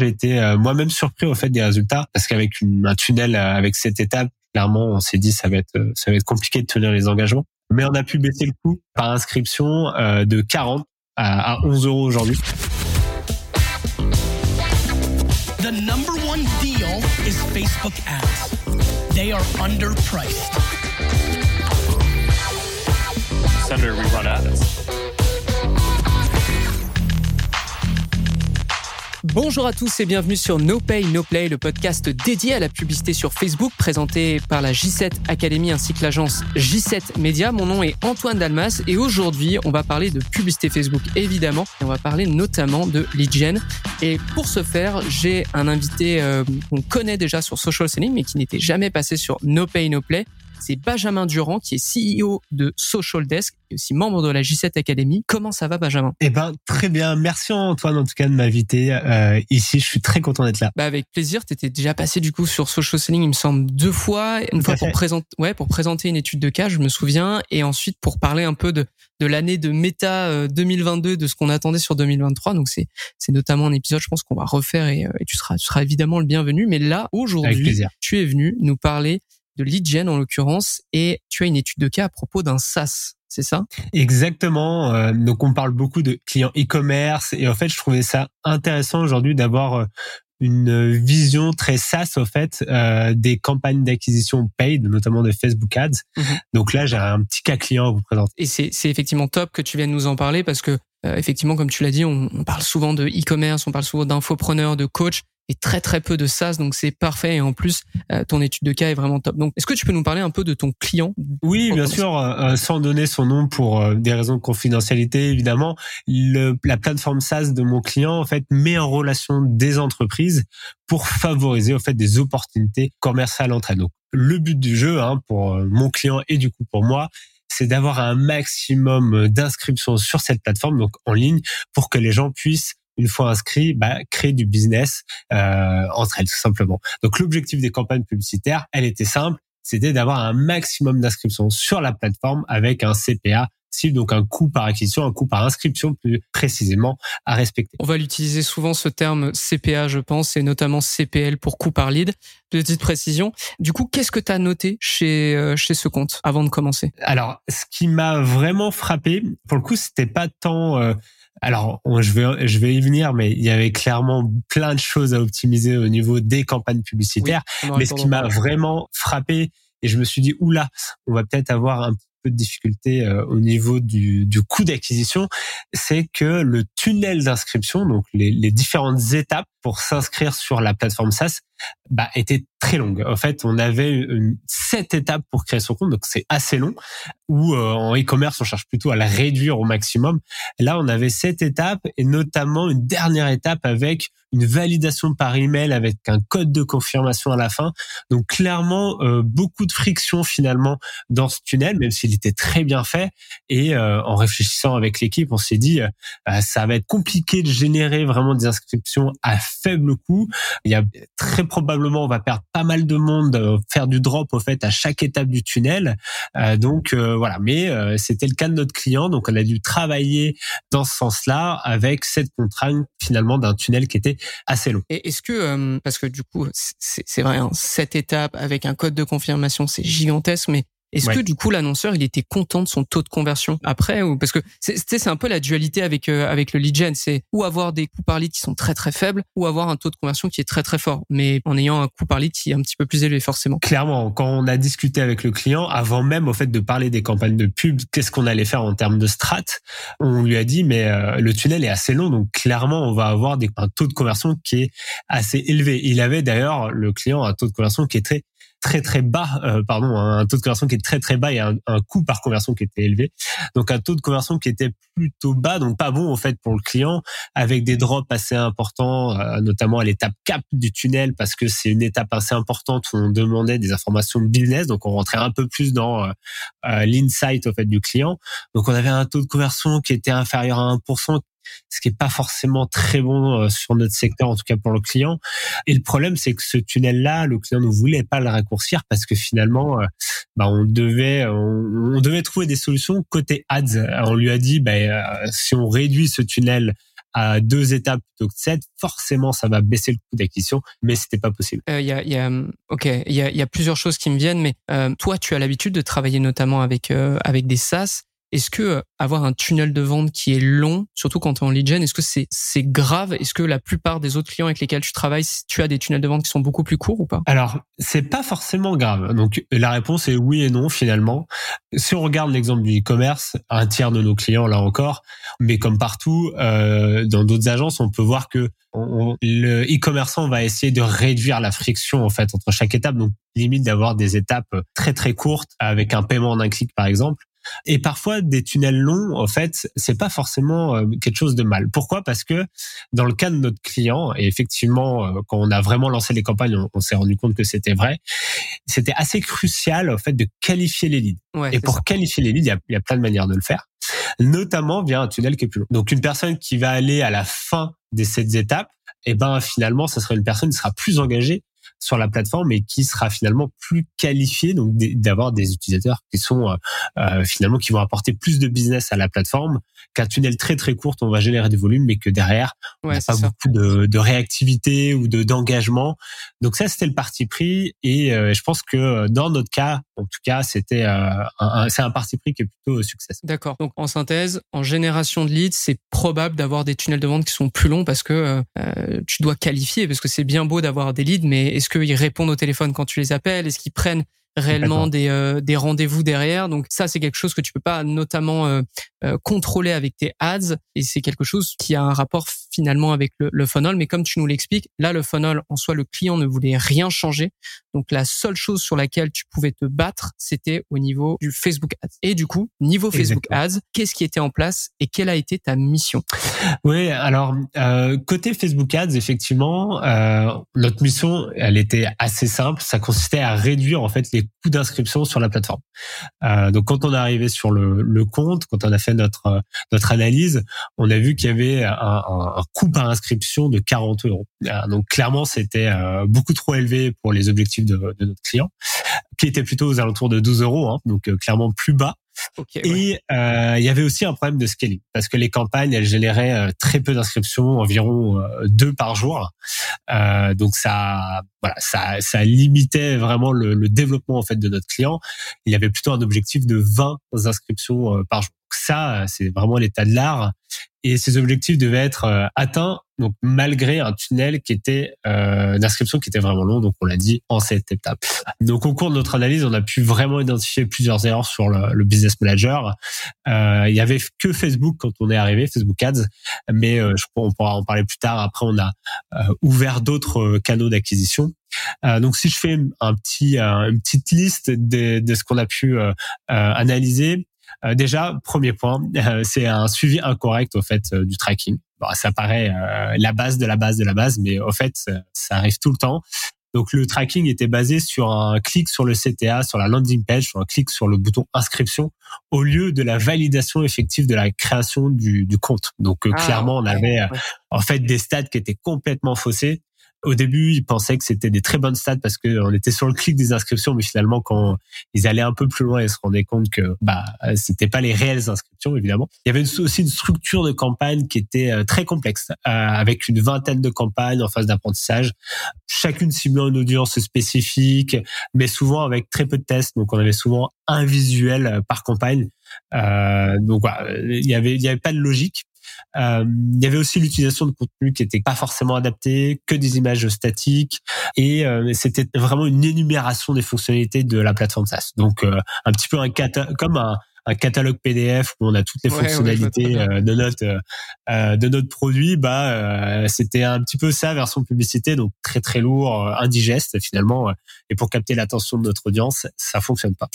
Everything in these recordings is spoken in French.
J'ai été moi-même surpris au fait des résultats parce qu'avec un tunnel avec cette étape, clairement, on s'est dit ça va être ça va être compliqué de tenir les engagements. Mais on a pu baisser le coût par inscription de 40 à, à 11 euros aujourd'hui. The number one deal is Facebook ads. They are underpriced. Senator, we run ads. Bonjour à tous et bienvenue sur No Pay No Play, le podcast dédié à la publicité sur Facebook présenté par la J7 Academy ainsi que l'agence J7 Media. Mon nom est Antoine Dalmas et aujourd'hui on va parler de publicité Facebook évidemment et on va parler notamment de lead gen. Et pour ce faire, j'ai un invité euh, qu'on connaît déjà sur Social Selling mais qui n'était jamais passé sur No Pay No Play c'est Benjamin Durand qui est CEO de Social Desk et aussi membre de la J7 Academy. Comment ça va Benjamin? Eh ben très bien, merci Antoine en tout cas de m'inviter euh, ici, je suis très content d'être là. Bah avec plaisir, tu étais déjà passé du coup sur Social Selling, il me semble deux fois, une fois pour présenter ouais, pour présenter une étude de cas, je me souviens. Et ensuite pour parler un peu de de l'année de méta 2022 euh, de ce qu'on attendait sur 2023. Donc c'est c'est notamment un épisode je pense qu'on va refaire et, euh, et tu seras tu seras évidemment le bienvenu. Mais là aujourd'hui tu es venu nous parler de lead gen en l'occurrence, et tu as une étude de cas à propos d'un SaaS. C'est ça? Exactement. Euh, donc on parle beaucoup de clients e-commerce et en fait je trouvais ça intéressant aujourd'hui d'avoir euh, une vision très SaaS au fait euh, des campagnes d'acquisition paid, notamment de Facebook Ads. Mhm. Donc là j'ai un petit cas client à vous présenter. Et c'est effectivement top que tu viennes nous en parler parce que effectivement comme tu l'as dit on, on, parle souvent de e-commerce, on parle souvent d'infopreneurs, de coach et très très peu de SaaS, donc c'est parfait. Et en plus, euh, ton étude de cas est vraiment top. Donc, est-ce que tu peux nous parler un peu de ton client? Oui, bien sûr, euh, euh, sans donner son nom pour des raisons de confidentialité, évidemment. Le, la plateforme SaaS de mon client, en fait, met en relation des entreprises pour favoriser, en fait, des opportunités commerciales entre elles. Donc, le but du jeu, hein, pour mon client et du coup pour moi, c'est d'avoir un maximum d'inscriptions sur cette plateforme, donc en ligne, pour que les gens puissent une fois inscrit, bah, créer du business euh, entre elles tout simplement. Donc l'objectif des campagnes publicitaires, elle était simple, c'était d'avoir un maximum d'inscriptions sur la plateforme avec un CPA cible, donc un coût par acquisition, un coût par inscription plus précisément à respecter. On va l'utiliser souvent ce terme CPA, je pense, et notamment CPL pour coût par lead. Petite précision. Du coup, qu'est-ce que tu as noté chez euh, chez ce compte avant de commencer? Alors, ce qui m'a vraiment frappé, pour le coup, c'était pas tant euh, alors, je vais, je vais y venir, mais il y avait clairement plein de choses à optimiser au niveau des campagnes publicitaires. mais ce qui m'a vraiment frappé, et je me suis dit, oula, on va peut-être avoir un peu de difficulté euh, au niveau du, du coût d'acquisition, c'est que le tunnel d'inscription, donc les, les différentes étapes pour s'inscrire sur la plateforme SaaS, bah, était très longue. En fait, on avait une, sept étapes pour créer son compte, donc c'est assez long. Ou euh, en e-commerce, on cherche plutôt à la réduire au maximum. Là, on avait sept étapes et notamment une dernière étape avec une validation par email avec un code de confirmation à la fin. Donc clairement, euh, beaucoup de friction finalement dans ce tunnel, même s'il était très bien fait. Et euh, en réfléchissant avec l'équipe, on s'est dit, ça va être compliqué de générer vraiment des inscriptions à faible coût. Il y a très probablement, on va perdre pas mal de monde, euh, faire du drop au fait à chaque étape du tunnel. Euh, donc euh, voilà, mais c'était le cas de notre client, donc on a dû travailler dans ce sens-là avec cette contrainte finalement d'un tunnel qui était assez long. Est-ce que parce que du coup c'est vrai, hein, cette étape avec un code de confirmation c'est gigantesque, mais est-ce que du coup l'annonceur il était content de son taux de conversion après ou parce que c'est c'est un peu la dualité avec euh, avec le lead gen, c'est ou avoir des coûts par lead qui sont très très faibles ou avoir un taux de conversion qui est très très fort, mais en ayant un coût par lead qui est un petit peu plus élevé forcément. Clairement, quand on a discuté avec le client avant même au fait de parler des campagnes de pub, qu'est-ce qu'on allait faire en termes de strat, on lui a dit mais euh, le tunnel est assez long donc clairement on va avoir des, un taux de conversion qui est assez élevé. Il avait d'ailleurs le client un taux de conversion qui était très très bas, euh, pardon, un taux de conversion qui est très très bas et un, un, coût par conversion qui était élevé. Donc un taux de conversion qui était plutôt bas, donc pas bon en fait pour le client, avec des drops assez importants, euh, notamment à l'étape cap du tunnel parce que c'est une étape assez importante où on demandait des informations de business, donc on rentrait un peu plus dans euh, l'insight au fait du client. Donc on avait un taux de conversion qui était inférieur à 1%, ce qui est pas forcément très bon euh, sur notre secteur, en tout cas pour le client. Et le problème, c'est que ce tunnel-là, le client ne voulait pas le raccourcir parce que finalement, euh, bah, on devait, on, devait trouver des solutions côté ads. On lui a dit, bah, euh, si on réduit ce tunnel à deux étapes plutôt que sept, forcément ça va baisser le coût d'acquisition, mais c'était pas possible. Il y, a, a, ok, il y a, plusieurs choses qui me viennent, mais toi tu as l'habitude de travailler notamment avec des SaaS. Est-ce que euh, avoir un tunnel de vente qui est long, surtout quand tu es en lead gen, est-ce que c'est grave? Est-ce que la plupart des autres clients avec lesquels tu travailles, tu as des tunnels de vente qui sont beaucoup plus courts ou pas? Alors, c'est pas forcément grave. Donc la réponse est oui et non finalement. Si on regarde l'exemple du e-commerce, un tiers de nos clients là encore, mais comme partout euh, dans d'autres agences, on peut voir que le e-commerçant va essayer de réduire la friction en fait entre chaque étape. Donc limite d'avoir des étapes très très courtes avec un paiement en un clic par exemple et parfois, des tunnels longs, en fait, c'est pas forcément euh, quelque chose de mal. Pourquoi? Parce que dans le cas de notre client, et effectivement, euh, quand on a vraiment lancé les campagnes, on, s'est rendu compte que c'était vrai. C'était assez crucial, en fait, de qualifier les leads. et pour qualifier les leads, il y, a, il y a plein de manières de le faire, notamment via un tunnel qui est plus long. Donc, une personne qui va aller à la fin de cette étapes, et eh ben finalement, ça sera une personne qui sera plus engagée sur la plateforme et qui sera finalement plus qualifié donc d'avoir des utilisateurs qui sont euh, euh, finalement qui vont apporter plus de business à la plateforme qu'un tunnel très très court on va générer du volume mais que derrière on n'a pas beaucoup de, de, réactivité ou de d'engagement. Donc ça c'était le parti pris et euh, je pense que dans notre cas en tout cas c'était un, c'est un parti pris qui est plutôt succès d'accord donc en synthèse en génération de leads c'est probable d'avoir des tunnels de vente qui sont plus longs parce que tu dois qualifier parce que c'est bien beau d'avoir des leads mais est-ce qu'ils répondent au téléphone quand tu les appelles? Est-ce qu'ils prennent réellement des, euh, des rendez-vous derrière? Donc ça, c'est quelque chose que tu peux pas notamment euh, euh, contrôler avec tes ads et c'est quelque chose qui a un rapport finalement avec le, le funnel. Mais comme tu nous l'expliques, là, le funnel en soi, le client ne voulait rien changer. Donc la seule chose sur laquelle tu pouvais te battre, c'était au niveau du Facebook Ads. Et du coup, niveau Facebook Ads, qu'est-ce qui était en place et quelle a été ta mission? Oui, alors côté Facebook Ads, effectivement, notre mission, elle était assez simple. Ça consistait à réduire en fait les coûts d'inscription sur la plateforme. Euh, donc quand on est arrivé sur le, le, compte, quand on a fait notre notre analyse, on a vu qu'il y avait un, un, coût par inscription de 40 euros. Euh, donc clairement, c'était euh, beaucoup trop élevé pour les objectifs de, de, notre client, qui était plutôt aux alentours de 12 euros, hein, donc euh, clairement plus bas et euh, il y avait aussi un problème de scaling parce que les campagnes elles généraient euh, très peu d'inscriptions, environ euh, deux par jour. donc ça, voilà, ça, ça limitait vraiment le, le, développement en fait de notre client. Il y avait plutôt un objectif de 20 inscriptions par jour. Donc ça, c'est vraiment l'état de l'art et ces objectifs devaient être euh, atteints donc malgré un tunnel qui était euh, d'inscription qui était vraiment long donc on l'a dit en cette étape. Donc au cours de notre analyse on a pu vraiment identifier plusieurs erreurs sur le, le business manager. Euh, il y avait que Facebook quand on est arrivé Facebook Ads mais euh, je crois on pourra en parler plus tard. Après on a euh, ouvert d'autres euh, canaux d'acquisition. Donc si je fais un petit une petite liste de, de ce qu'on a pu analyser déjà, premier point, euh, c'est un suivi incorrect au fait euh, du tracking. Bon, ça paraît la base de la base de la base, mais au fait, ça arrive tout le temps. Donc le tracking était basé sur un clic sur le CTA, sur la landing page, sur un clic sur le bouton inscription, au lieu de la validation effective de la création du, du compte. Donc ah, clairement, on avait en fait des stats qui étaient complètement faussés. Au début, ils pensaient que c'était des très bonnes stats parce qu'on était sur le clic des inscriptions, mais finalement, quand ils allaient un peu plus loin, ils se rendaient compte que bah c'était pas les réelles inscriptions, évidemment. Il y avait aussi une structure de campagne qui était euh, très complexe, euh, avec une vingtaine de campagnes en phase d'apprentissage, chacune ciblant une audience spécifique, mais souvent avec très peu de tests. Donc, on avait souvent un visuel euh, par campagne. Euh, donc, voilà, il y avait il y avait pas de logique. Euh, il y avait aussi l'utilisation de contenu qui était pas forcément adapté, que des images statiques, et euh, c'était vraiment une énumération des fonctionnalités de la plateforme SaaS. Donc euh, un petit peu un comme un, un catalogue PDF où on a toutes les fonctionnalités euh, de notre euh, euh, de notre produit, bah c'était un petit peu ça version publicité, donc très très lourd, indigeste finalement. et pour capter l'attention de notre audience, ça fonctionne pas.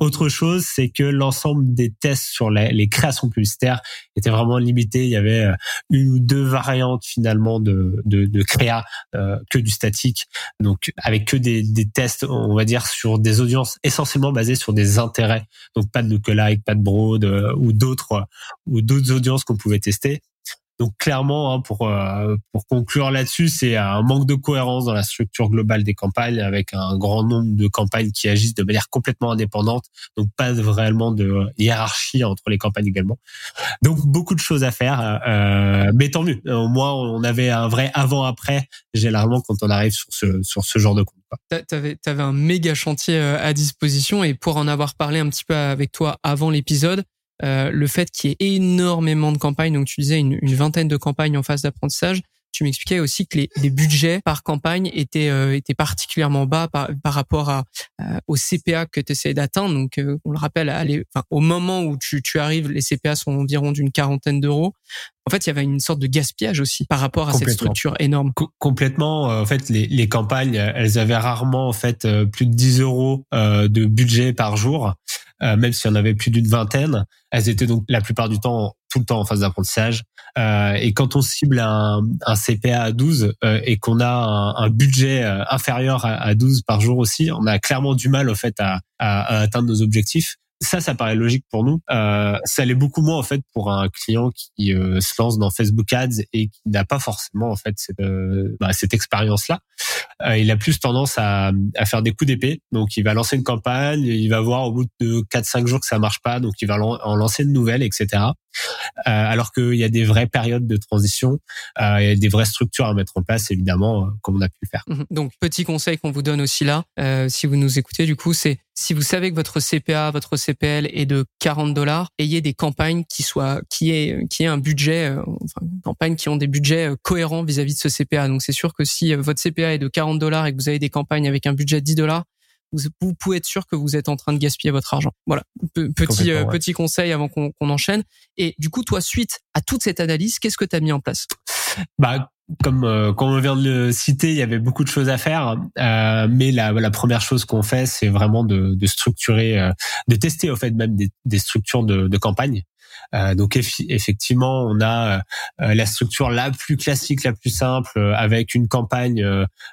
autre chose, c'est que l'ensemble des tests sur les, les, créations publicitaires étaient vraiment limités. Il y avait une ou deux variantes finalement de de, de créa que du statique, donc avec que des, des tests, on va dire sur des audiences essentiellement basées sur des intérêts, donc pas de que like, pas de Broad euh, ou d'autres ou d'autres audiences qu'on pouvait tester. Donc clairement, hein, pour euh, pour conclure là-dessus, c'est un manque de cohérence dans la structure globale des campagnes, avec un grand nombre de campagnes qui agissent de manière complètement indépendante, donc pas vraiment de hiérarchie entre les campagnes également. Donc beaucoup de choses à faire, euh, mais tant mieux. Au moins, on avait un vrai avant-après généralement quand on arrive sur ce sur ce genre de compte. T'avais avais un méga chantier euh, à disposition et pour en avoir parlé un petit peu avec toi avant l'épisode, euh, le fait qu'il y ait énormément de campagnes, donc tu disais une, vingtaine de campagnes en phase d'apprentissage, tu m'expliquais aussi que les, budgets par campagne étaient euh, étaient particulièrement bas par, par rapport à euh, au CPA que tu essayes d'atteindre. Donc on le rappelle, enfin, au moment où tu, tu arrives, les CPA sont environ d'une quarantaine d'euros. En fait, il y avait une sorte de gaspillage aussi par rapport à cette structure énorme. complètement. En fait, les, les campagnes, elles avaient rarement en fait plus de 10 euros de budget par jour. Euh, même s'il y en avait plus d'une vingtaine. Elles étaient donc la plupart du temps tout le temps en phase d'apprentissage. Euh, et quand on cible un, un CPA à 12 euh, et qu'on a un, un budget inférieur à, à, 12 par jour aussi, on a clairement du mal au fait à, à, à atteindre nos objectifs ça, ça paraît logique pour nous. Euh, ça l'est beaucoup moins en fait pour un client qui euh, se lance dans Facebook Ads et qui n'a pas forcément en fait cette, euh, bah, cette expérience-là. Euh, il a plus tendance à, à faire des coups d'épée. Donc, il va lancer une campagne, il va voir au bout de 4-5 jours que ça marche pas, donc il va en lancer une nouvelle, etc. Euh, alors qu'il y a des vraies périodes de transition, euh, il y a des vraies structures à mettre en place, évidemment, euh, comme on a pu le faire. Mhm. Donc, petit conseil qu'on vous donne aussi là, si vous nous écoutez, du coup, c'est si vous savez que votre CPA, votre CPL est de 40 dollars, ayez des campagnes qui soient, qui est, qui est un budget, enfin, campagnes qui ont des budgets cohérents vis-à-vis -vis de ce CPA. Donc, c'est sûr que si votre CPA est de 40 dollars et que vous avez des campagnes avec un budget de 10 dollars, vous, pouvez être sûr que vous êtes en train de gaspiller votre argent. Voilà, petit euh, petit conseil avant qu'on enchaîne. Et du coup, toi, suite à toute cette analyse, qu'est-ce que tu as mis en place? Bah comme euh, comme on vient de le citer, il y avait beaucoup de choses à faire, euh, mais la, la première chose qu'on fait, c'est vraiment de, de structurer, euh, de tester au fait même des, des structures de, de campagne. Euh, donc effectivement, on a euh, la structure la plus classique, la plus simple, euh, avec une campagne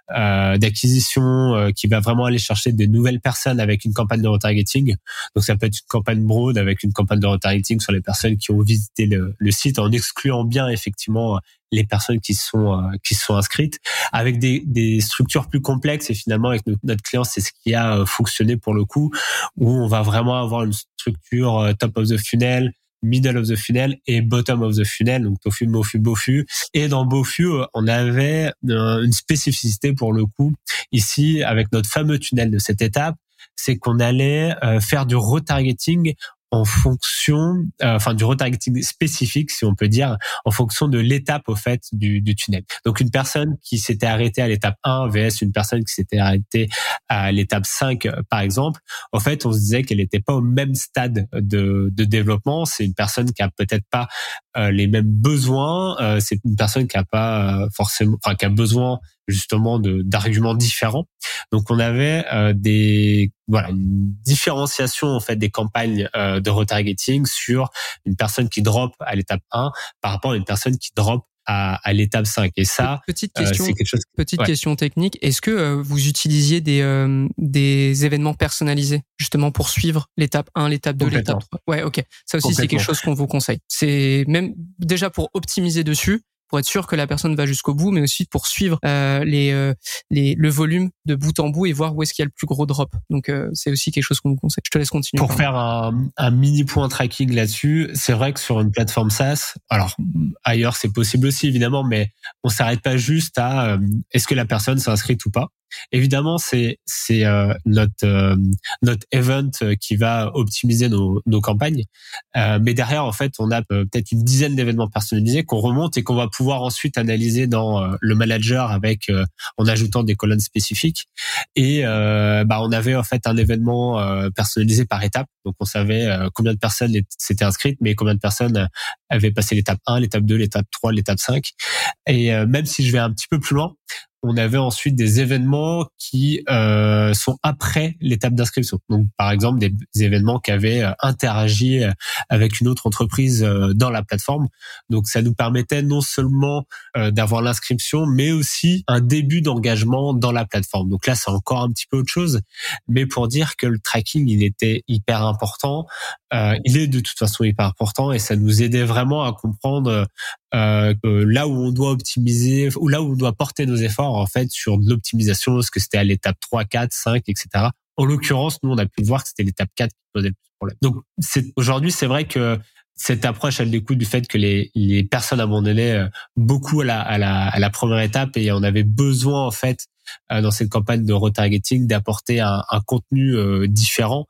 d'acquisition qui va vraiment aller chercher des nouvelles personnes avec une campagne de retargeting. Donc ça peut être une campagne broad avec une campagne de retargeting sur les personnes qui ont visité le, site, en excluant bien effectivement les personnes qui sont qui sont inscrites avec des, des structures plus complexes et finalement avec notre, client c'est ce qui a fonctionné pour le coup où on va vraiment avoir une structure top of the funnel middle of the funnel et bottom of the funnel, donc tofu, mofu, bofu. Et dans bofu, euh, on avait euh, une spécificité pour le coup ici avec notre fameux tunnel de cette étape, c'est qu'on allait euh, faire du retargeting en fonction, euh, enfin du retargeting spécifique, si on peut dire, en fonction de l'étape au fait du, du, tunnel. Donc une personne qui s'était arrêtée à l'étape 1 vs une personne qui s'était arrêtée à l'étape 5, par exemple, en fait, on se disait qu'elle n'était pas au même stade de, de développement. C'est une personne qui a peut-être pas euh, les mêmes besoins. Euh, c'est une personne qui a pas forcément, enfin qui a besoin justement d'arguments différents. Donc on avait euh, des voilà une différenciation en fait des campagnes euh, de retargeting sur une personne qui drop à l'étape 1 par rapport à une personne qui drop à, à l'étape 5 et ça petite euh, question quelque chose petite question technique. Est-ce que vous utilisiez des des événements personnalisés justement pour suivre l'étape 1 l'étape 2 l'étape 3 ouais OK. Ça aussi c'est quelque chose qu'on vous conseille. C'est même déjà pour optimiser dessus pour être sûr que la personne va jusqu'au bout, mais aussi pour suivre euh, les, euh, les, le volume de bout en bout et voir où est-ce qu'il y a le plus gros drop. Donc euh, c'est aussi quelque chose qu'on vous conseille. Je te laisse continuer. Pour faire un, un, mini point tracking là-dessus, c'est vrai que sur une plateforme SaaS, alors ailleurs c'est possible aussi évidemment, mais on s'arrête pas juste à est-ce que la personne s'inscrit ou pas. Évidemment, c'est c'est euh, notre euh, notre event qui va optimiser nos, nos campagnes, euh, mais derrière, en fait, on a peut-être une dizaine d'événements personnalisés qu'on remonte et qu'on va pouvoir ensuite analyser dans le manager avec en ajoutant des colonnes spécifiques. Et bah, on avait en fait un événement personnalisé par étape, donc on savait combien de personnes s'étaient inscrites, mais combien de personnes avaient passé l'étape 1, l'étape 2, l'étape 3, l'étape 5. Et même si je vais un petit peu plus loin, on avait ensuite des événements qui euh, sont après l'étape d'inscription. Donc, par exemple, des, événements qui avaient euh, interagi euh, avec une autre entreprise dans la plateforme. Donc, ça nous permettait non seulement d'avoir l'inscription, mais aussi un début d'engagement dans la plateforme. Donc là, c'est encore un petit peu autre chose, mais pour dire que le tracking, il était hyper important. il est de toute façon hyper important et ça nous aidait vraiment à comprendre euh, là où on doit optimiser ou là où on doit porter nos efforts en fait sur de l'optimisation, est-ce que c'était à l'étape 3, 4, 5, etc. En l'occurrence, nous on a pu voir que c'était l'étape 4 qui posait le plus de problème. Donc aujourd'hui, c'est vrai que cette approche, elle découle du fait que les, les personnes abandonnaient euh, beaucoup à la, à, la, à la première étape et on avait besoin en fait euh, dans cette campagne de retargeting d'apporter un, un, contenu euh, différent.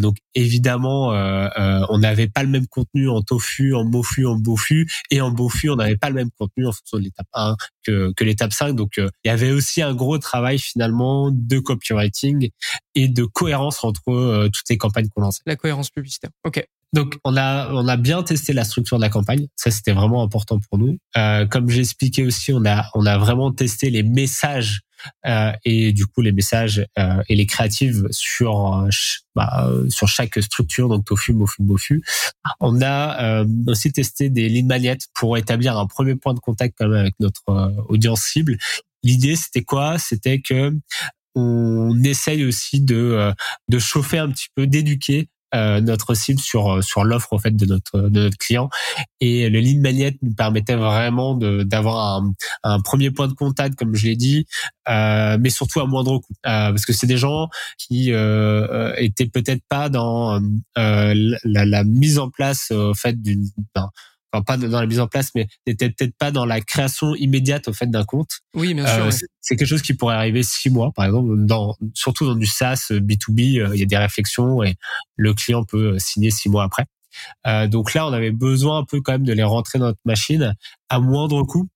donc évidemment, on n'avait pas le même contenu en tofu, en mofu, en bofu et en bofu, on n'avait pas le même contenu en fonction de l'étape 1 que, que l'étape 5. Donc il y avait aussi un gros travail finalement de copywriting et de cohérence entre toutes les campagnes qu'on lançait. La cohérence publicitaire. Ok. Donc on a on a bien testé la structure de la campagne, ça c'était vraiment important pour nous. Euh, comme j'ai expliqué aussi, on a on a vraiment testé les messages euh, et du coup les messages euh, et les créatives sur bah, sur chaque structure donc tofu, mofu, bofu. On a euh, aussi testé des lignes magnettes pour établir un premier point de contact quand même avec notre euh, audience cible. L'idée c'était quoi? C'était que on essaye aussi de de chauffer un petit peu, d'éduquer euh, notre cible sur euh, sur l'offre en fait de notre de notre client. Et le lead magnet nous permettait vraiment d'avoir un, un, premier point de contact comme je l'ai dit euh, mais surtout à moindre coût. Euh, parce que c'est des gens qui euh, étaient peut-être pas dans la, la, mise en place en fait d'une pas dans la mise en place, mais n'était peut-être pas dans la création immédiate au fait d'un compte. Oui, bien sûr. Euh, c'est quelque chose qui pourrait arriver six mois, par exemple, dans, surtout dans du SaaS B2B, euh, il y a des réflexions et le client peut euh, signer six mois après. Euh, donc là, on avait besoin un peu quand même de les rentrer dans notre machine à moindre coût.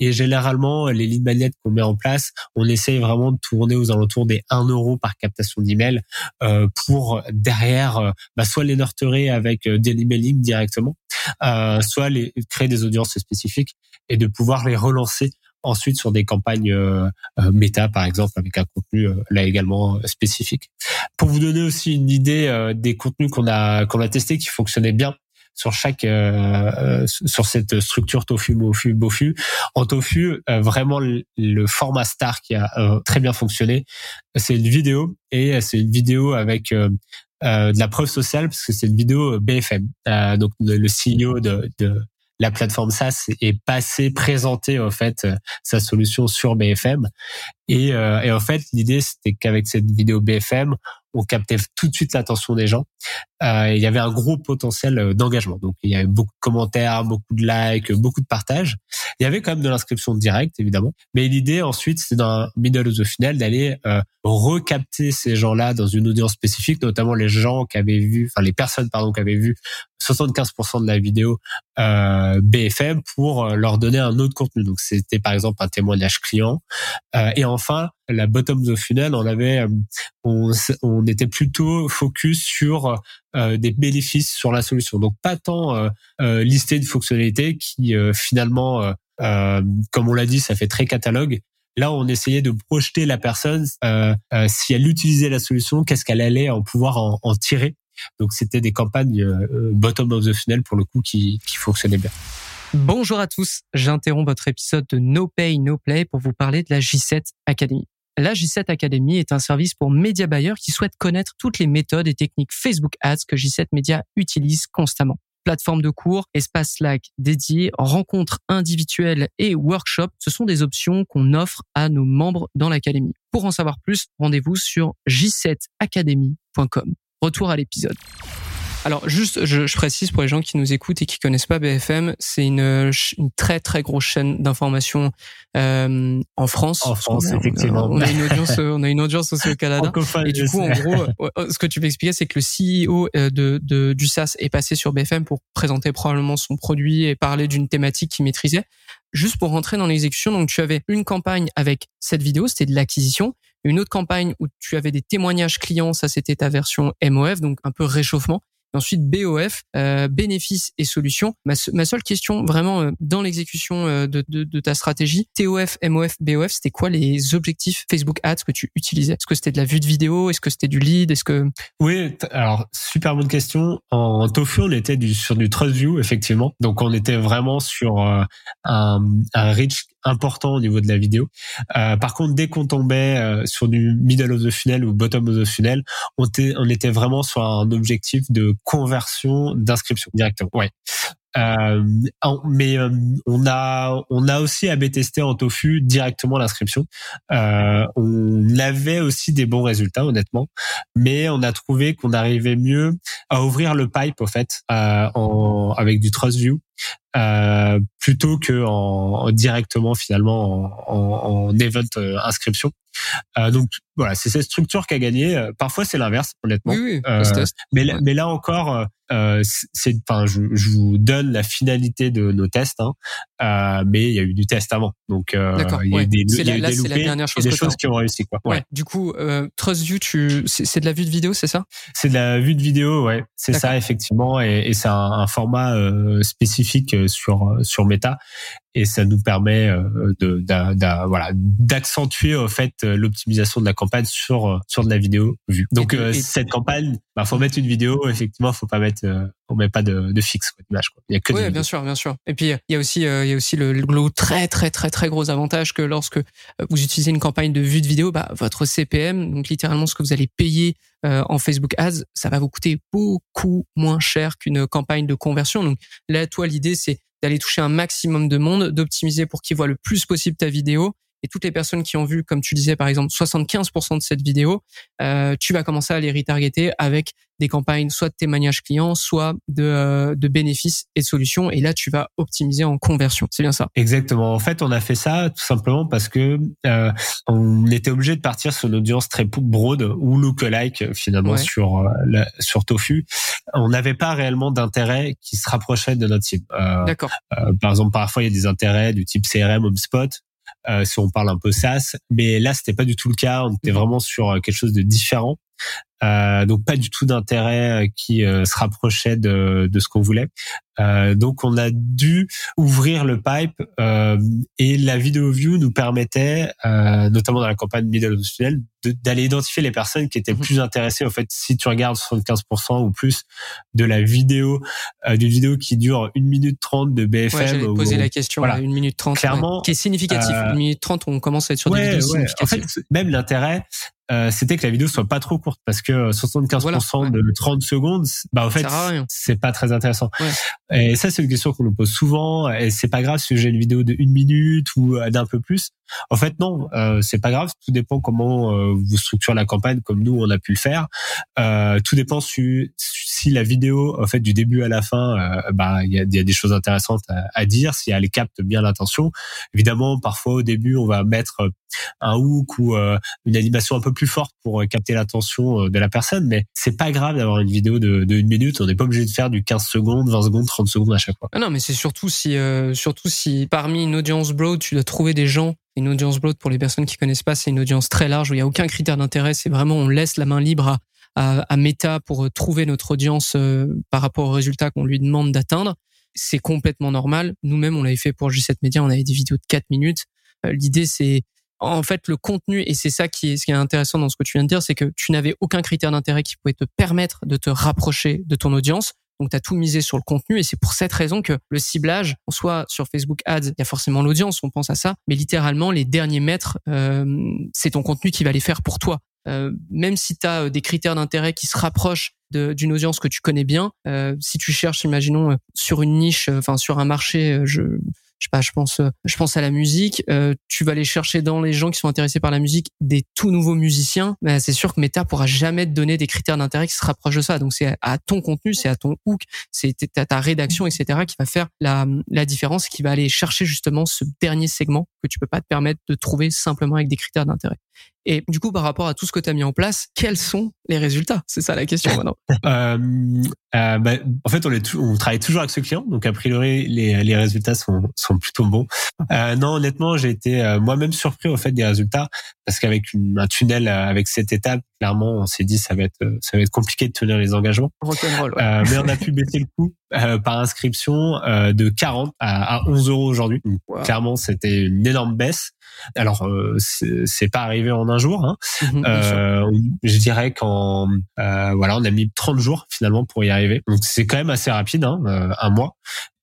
Et généralement, les lead magnets qu'on met en place, on essaye vraiment de tourner aux alentours des 1 euro par captation d'email euh, pour derrière, euh, bah, soit les nurturer avec euh, des emailing directement, euh, soit les, créer des audiences spécifiques et de pouvoir les relancer ensuite sur des campagnes euh, euh, méta, par exemple, avec un contenu euh, là également spécifique. Pour vous donner aussi une idée des contenus qu'on a qu'on a testé qui fonctionnaient bien sur chaque sur cette structure tofu mofu bofu en tofu vraiment le, format star qui a très bien fonctionné c'est une vidéo et c'est une vidéo avec de la preuve sociale parce que c'est une vidéo BFM donc le, le CEO de, de la plateforme SaaS est passée présenter en fait euh, sa solution sur BFM et, euh, et en fait l'idée c'était qu'avec cette vidéo BFM on captait tout de suite l'attention des gens. Euh, il y avait un gros potentiel euh, d'engagement. Donc il y avait beaucoup de commentaires, beaucoup de likes, beaucoup de partages. Il y avait quand même de l'inscription directe évidemment, mais l'idée ensuite c'était dans middle of the funnel d'aller euh, recapter ces gens-là dans une audience spécifique, notamment les gens qui avaient vu, enfin les personnes pardon qui avaient vu 75% de la vidéo euh, BFM pour euh, leur donner un autre contenu. Donc c'était par exemple un témoignage client. Euh, et enfin la bottom of funnel, on avait, euh, on, on était plutôt focus sur euh, des bénéfices sur la solution. Donc pas tant euh, lister une fonctionnalité qui finalement, comme on l'a dit, ça fait très catalogue. Là, on essayait de projeter la personne si elle utilisait la solution, qu'est-ce qu'elle allait en pouvoir en tirer. Donc c'était des campagnes bottom of the funnel pour le coup qui, qui fonctionnaient bien. Bonjour à tous, j'interromps votre épisode de No Pay No Play pour vous parler de la J7 Academy. La J7 Academy est un service pour média buyers qui souhaitent connaître toutes les méthodes et techniques Facebook Ads que J7 Media utilise constamment. Plateforme de cours, espace Slack dédié, rencontres individuelles et workshops, ce sont des options qu'on offre à nos membres dans l'académie. Pour en savoir plus, rendez-vous sur j7academy.com. Retour à l'épisode. Alors juste, je, je, précise pour les gens qui nous écoutent et qui connaissent pas BFM, c'est une, une très très grosse chaîne d'information euh, en France. En France, effectivement. On a une audience, on a une audience aussi au Canada. et du coup, en gros, ce que tu expliquer, c'est que le CEO euh, de, de, du SaaS est passé sur BFM pour présenter probablement son produit et parler d'une thématique qu'il maîtrisait. Juste pour rentrer dans l'exécution, donc tu avais une campagne avec cette vidéo, c'était de l'acquisition une autre campagne où tu avais des témoignages clients, ça c'était ta version MOF, donc un peu réchauffement. Ensuite BOF, euh, bénéfices et solutions. Ma, seule question vraiment euh, dans l'exécution euh, de, ta stratégie, TOF, MOF, BOF, c'était quoi les objectifs Facebook Ads que tu utilisais? Est-ce que c'était de la vue de vidéo? Est-ce que c'était du lead? Est-ce que Oui, alors super bonne question. En Tofu, on était sur du Trust View effectivement, donc on était vraiment sur euh, un, un reach important au niveau de la vidéo. Euh, par contre, dès qu'on tombait euh, sur du middle of the funnel ou bottom of the funnel, on, on était vraiment sur un objectif de conversion d'inscription directement. Ouais. Euh, mais euh, on a on a aussi AB testé en tofu directement l'inscription. Euh, on avait aussi des bons résultats honnêtement, mais on a trouvé qu'on arrivait mieux à ouvrir le pipe au fait en, avec du TrustView euh, plutôt que en, directement finalement en, en, event euh, inscription. Euh, donc voilà, c'est cette structure qui a gagné. Euh, parfois c'est l'inverse, honnêtement. Oui, mais, là, mais là encore, c'est, enfin, je, je, vous donne la finalité de nos tests, hein, mais il y a eu du test avant, donc il y a eu des, c'est la, là, c'est la dernière chose des choses qui ont réussi quoi. Ouais. Du coup, TrustView, tu, c'est, de la vue de vidéo, c'est ça? C'est de la vue de vidéo, ouais. C'est ça effectivement, et, et c'est un, un format spécifique sur sur Meta et ça nous permet euh, de, voilà d'accentuer au fait l'optimisation de la campagne sur euh, sur de la vidéo vue. Donc euh, cette campagne, bah faut mettre une vidéo effectivement, faut pas mettre on met pas de, de fixe quoi, d'image quoi. Il y a que oui, bien sûr, bien sûr. Et puis il y a aussi il y a aussi le, le, très très très très gros avantage que lorsque vous utilisez une campagne de vue de vidéo, bah votre CPM, donc littéralement ce que vous allez payer en Facebook Ads, ça va vous coûter beaucoup moins cher qu'une campagne de conversion. Donc là, toi, l'idée c'est d'aller toucher un maximum de monde, d'optimiser pour qu'ils voient le plus possible ta vidéo. Et toutes les personnes qui ont vu, comme tu disais par exemple, 75% de cette vidéo, euh, tu vas commencer à les retargeter avec des campagnes soit de témoignages clients, soit de, euh, de bénéfices et de solutions. Et là, tu vas optimiser en conversion. C'est bien ça. Exactement. En fait, on a fait ça tout simplement parce que euh, on était obligé de partir sur une audience très broad ou lookalike finalement sur euh, la, sur Tofu. On n'avait pas réellement d'intérêt qui se rapprochait de notre cible. Euh, D'accord. par exemple, parfois il y a des intérêts du type CRM, HubSpot. Euh, si on parle un peu SaaS, mais là c'était pas du tout le cas. On était mhm. vraiment sur quelque chose de différent. Euh, donc pas du tout d'intérêt euh, qui euh, se rapprochait de, de ce qu'on voulait. Euh, donc on a dû ouvrir le pipe et la vidéo view nous permettait, notamment dans la campagne middle of funnel, d'aller identifier les personnes qui étaient mhm. plus intéressées. En fait, si tu regardes 75% ou plus de la vidéo, d'une vidéo qui dure 1 minute 30 de BFM. Ouais, poser la question, voilà. 1 minute 30, Clairement, qui est significatif. 1 minute 30, on commence à être sur des vidéos significatives. En fait, même l'intérêt, euh, c'était que la vidéo soit pas trop courte parce que 75% de 30 secondes, bah en fait, c'est pas très intéressant. Et ça, c'est une question qu'on nous pose souvent. Et c'est pas grave si j'ai une vidéo de une minute ou euh, d'un peu plus. En fait, non, euh, c'est pas grave. Tout dépend comment euh, vous structurez la campagne, comme nous on a pu le faire. Euh, tout dépend si, si la vidéo, en fait, du début à la fin, euh, bah il y a, y a, des choses intéressantes à, dire, si elle capte bien l'attention. Évidemment, parfois au début, on va mettre un hook ou une animation un peu plus forte pour capter l'attention de la personne, mais c'est pas grave d'avoir une vidéo de, une minute. On n'est pas obligé de faire du 15 secondes, 20 secondes, 30 secondes à chaque fois. Ah non, mais c'est surtout si, surtout si parmi une audience broad, tu dois trouver des gens une audience broad, pour les personnes qui connaissent pas, c'est une audience très large où il n'y a aucun critère d'intérêt. C'est vraiment, on laisse la main libre à, à, Meta pour euh, trouver notre audience euh, par rapport aux résultats qu'on lui demande d'atteindre. C'est complètement normal. Nous-mêmes, on l'avait fait pour G7 Media. On avait des vidéos de 4 minutes. Euh, l'idée, c'est en fait le contenu et c'est ça qui est ce qui est intéressant dans ce que tu viens de dire, c'est que tu n'avais aucun critère d'intérêt qui pouvait te permettre de te rapprocher de ton audience. Donc, tu as tout misé sur le contenu et c'est pour cette raison que le ciblage, soit sur Facebook Ads, il y a forcément l'audience, on pense à ça, mais littéralement, les derniers mètres, euh, c'est ton contenu qui va les faire pour toi. Euh, même si tu as euh, des critères d'intérêt qui se rapprochent d'une audience que tu connais bien, euh, si tu cherches, imaginons, sur une niche, enfin sur un marché, je je sais pas, je pense, euh, je pense à la musique. Euh, tu vas aller chercher dans les gens qui sont intéressés par la musique des tout nouveaux musiciens. Ben, c'est sûr que Meta pourra jamais te donner des critères d'intérêt qui se rapprochent de ça. Donc c'est à ton contenu, c'est à ton hook, c'est à ta rédaction, etc. qui va faire la, la différence, qui va aller chercher justement ce dernier segment que tu peux pas te permettre de trouver simplement avec des critères d'intérêt. Et du coup, par rapport à tout ce que tu as mis en place, quels sont les résultats? C'est ça la question maintenant. euh, euh, bah, en fait, on, est on travaille toujours avec ce client, donc a priori les, les résultats sont, sont plutôt bons. Euh, non, honnêtement, j'ai été euh, moi-même surpris au fait des résultats parce qu'avec un tunnel euh, avec cette étape, clairement, on s'est dit ça va être ça va être compliqué de tenir les engagements. Ouais. Euh, mais on a pu baisser le coût euh, par inscription euh, de 40 à, à 11 euros aujourd'hui. Clairement, c'était une énorme baisse. Alors, c'est pas arrivé en un jour. Hein. Mhm, je dirais qu'en voilà, on a mis 30 jours finalement pour y arriver. Donc c'est quand même assez rapide, hein, un mois.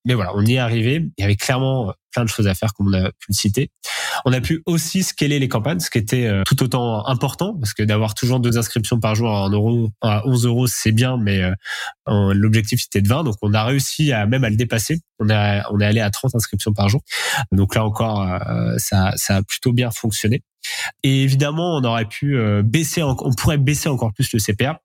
Mais voilà, on y est arrivé. Il y avait clairement plein de choses à faire, comme on a pu le citer. On a pu aussi scaler les campagnes, ce qui était euh, tout autant important, parce que d'avoir toujours deux inscriptions par jour à, 1 euro, à 11 euros, c'est bien, mais euh, l'objectif c'était de 20, donc on a réussi à même à le dépasser. On, a, on est allé à 30 inscriptions par jour. Donc là encore, euh, ça, ça a plutôt bien fonctionné. Et évidemment, on aurait pu baisser, on pourrait baisser encore plus le CPA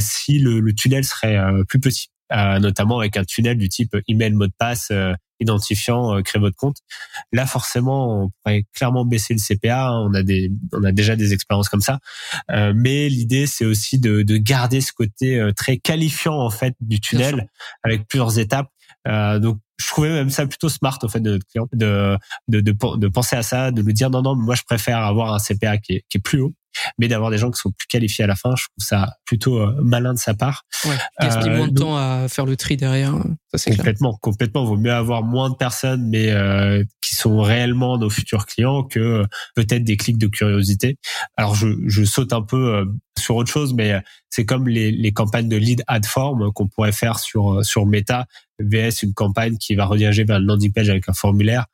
si le, le tunnel serait plus petit. Euh, notamment avec un tunnel du type email mot de passe euh, identifiant euh, créer votre compte. Là forcément on pourrait clairement baisser le CPA, hein. on a des on a déjà des expériences comme ça. mais l'idée c'est aussi de, de garder ce côté très qualifiant en fait du tunnel avec plusieurs étapes. donc je trouvais même ça plutôt smart en fait de notre client de, de, de, de penser à ça, de lui dire non non moi je préfère avoir un CPA qui est, qui est plus haut mais d'avoir des gens qui sont plus qualifiés à la fin, je trouve ça plutôt euh, malin de sa part. Ouais, gaspille moins de euh, temps à faire le tri derrière. Ça, c'est complètement, clair. complètement. Vaut mieux avoir moins de personnes, mais euh, qui sont réellement nos futurs clients que peut-être des clics de curiosité. Alors je, je saute un peu sur autre chose, mais c'est comme les, les campagnes de lead ad form qu'on pourrait faire sur sur Meta VS une campagne qui va rediriger vers une landing page avec un formulaire.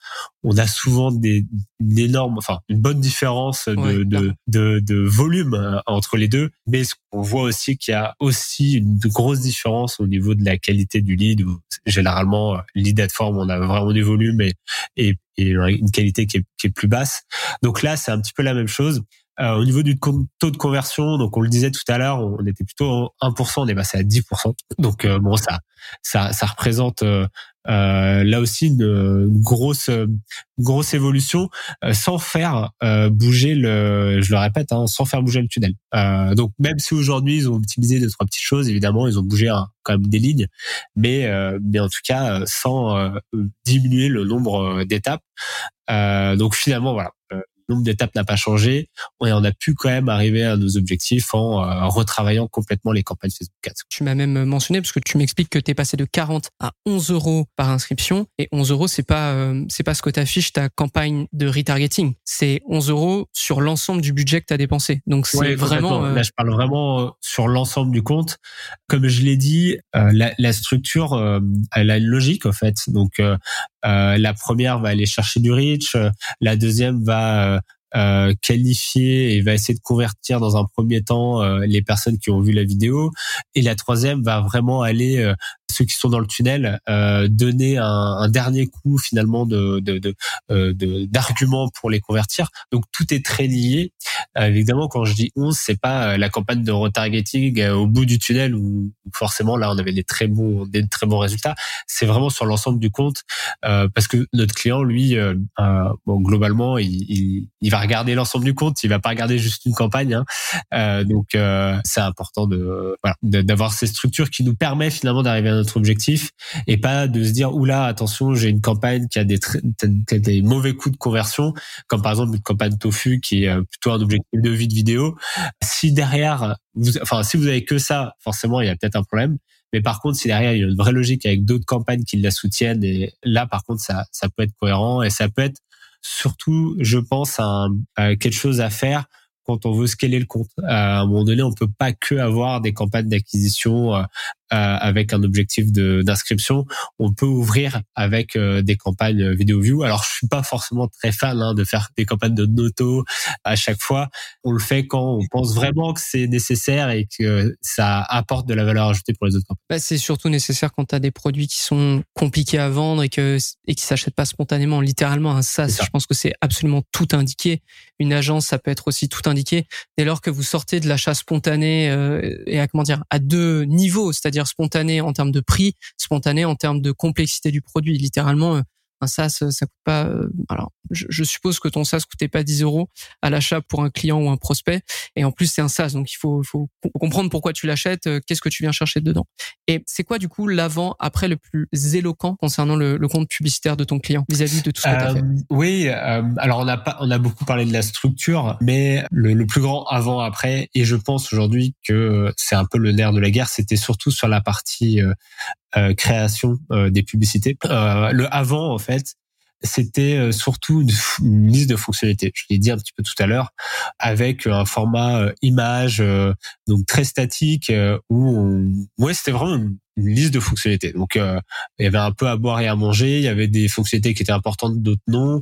On a souvent des une énorme, enfin une bonne différence de, de, de, de, volume euh, entre les deux, mais on voit aussi qu'il y a aussi une grosse différence au niveau de la qualité du lead. Où généralement, lead ad form, on a vraiment du volume et, et, et une qualité qui est, qui est plus basse. Donc là, c'est un petit peu la même chose. Euh, au niveau du taux de conversion, donc on le disait tout à l'heure, on était plutôt 1%, on est passé à 10%. Donc euh, bon, ça, ça, ça représente euh, là aussi une, grosse, grosse évolution sans faire bouger le, je le répète, hein, sans faire bouger le tunnel. donc même si aujourd'hui ils ont optimisé deux trois petites choses, évidemment ils ont bougé quand même des lignes, mais mais en tout cas sans diminuer le nombre d'étapes. donc finalement voilà, le nombre d'étapes n'a pas changé et on a pu quand même arriver à nos objectifs en euh, retravaillant complètement les campagnes Facebook Ads. Tu m'as même mentionné parce que tu m'expliques que tu es passé de 40 à 11 euros par inscription et 11 euros c'est pas euh, c'est pas ce que t'affiches ta campagne de retargeting, c'est 11 euros sur l'ensemble du budget que tu as dépensé. Donc c'est vraiment euh, là je parle vraiment sur l'ensemble du compte. Comme je l'ai dit, la, la, structure elle a une logique en fait. Donc la première va aller chercher du reach, la deuxième va euh, qualifier et va essayer de convertir dans un premier temps les personnes qui ont vu la vidéo, et la troisième va vraiment aller ceux qui sont dans le tunnel euh, donner un, dernier coup finalement de d'arguments de, de, pour les convertir. Donc tout est très lié. Euh, évidemment, quand je dis 11, c'est pas la campagne de retargeting au bout du tunnel où forcément là on avait des très bons des très bons résultats. C'est vraiment sur l'ensemble du compte euh, parce que notre client lui bon, globalement il, il, il, va regarder l'ensemble du compte, il va pas regarder juste une campagne. Hein. donc c'est important de voilà d'avoir ces structures qui nous permettent finalement d'arriver à notre objectif et pas de se dire oula attention j'ai une campagne qui a des, des mauvais coups de conversion comme par exemple une campagne tofu qui est euh, plutôt un objectif de vie de vidéo si derrière vous, enfin si vous avez que ça forcément il y a peut-être un problème mais par contre si derrière il y a une vraie logique avec d'autres campagnes qui la soutiennent et là par contre ça ça peut être cohérent et ça peut être surtout je pense à, à quelque chose à faire quand on veut scaler le compte. À un moment donné, on peut pas que avoir des campagnes d'acquisition euh, euh, avec un objectif d'inscription, on peut ouvrir avec euh, des campagnes vidéo view. Alors je suis pas forcément très fan hein, de faire des campagnes de noto à chaque fois. On le fait quand on pense vraiment que c'est nécessaire et que ça apporte de la valeur ajoutée pour les autres campagnes. Bah, c'est surtout nécessaire quand tu as des produits qui sont compliqués à vendre et que et qui s'achètent pas spontanément. Littéralement un SaaS, je pense que c'est absolument tout indiqué. Une agence, ça peut être aussi tout indiqué. Dès lors que vous sortez de l'achat spontané euh, et à comment dire à deux niveaux, c'est-à-dire spontané en termes de prix, spontané en termes de complexité du produit. Littéralement, euh, un SaaS, euh, ça coûte pas. Euh, alors, je, suppose que ton SaaS coûtait pas 10 euros à l'achat pour un client ou un prospect. Et en plus, c'est un SaaS, donc il faut, faut comprendre pourquoi tu l'achètes, qu'est-ce que tu viens chercher dedans. Et c'est quoi du coup l'avant, après le plus éloquent concernant le, compte publicitaire de ton client vis-à-vis de tout ce que tu as fait? Oui, alors on a pas, on a beaucoup parlé de la structure, mais le, le plus grand avant après, et je pense aujourd'hui que c'est un peu le nerf de la guerre, c'était surtout sur la partie euh, création euh, des publicités. Euh, le avant, en fait, c'était surtout une, liste de fonctionnalités. Je l'ai dit un petit peu tout à l'heure, avec un format image, donc très statique, où on... ouais, c'était vraiment une, liste de fonctionnalités. Donc il y avait un peu à boire et à manger, il y avait des fonctionnalités qui étaient importantes, d'autres non.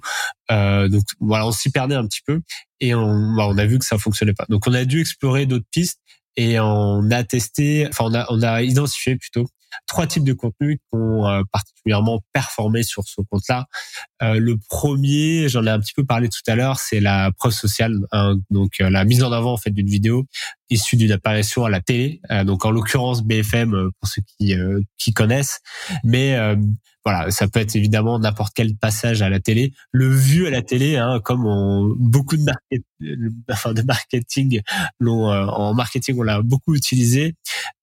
donc voilà, on s'y perdait un petit peu et on, bah, on a vu que ça fonctionnait pas. Donc on a dû explorer d'autres pistes et on a testé, enfin on a, on a identifié plutôt trois types de contenus qui ont euh, particulièrement performé sur ce compte-là. Euh, le premier, j'en ai un petit peu parlé tout à l'heure, c'est la preuve sociale, hein, donc euh, la mise en avant en fait d'une vidéo issue d'une apparition à la télé, donc en l'occurrence BFM pour ceux qui qui connaissent, mais voilà, ça peut être évidemment n'importe quel passage à la télé. Le vu à la télé, hein, comme beaucoup de, market, enfin de marketing l'ont euh, en marketing, on l'a beaucoup utilisé.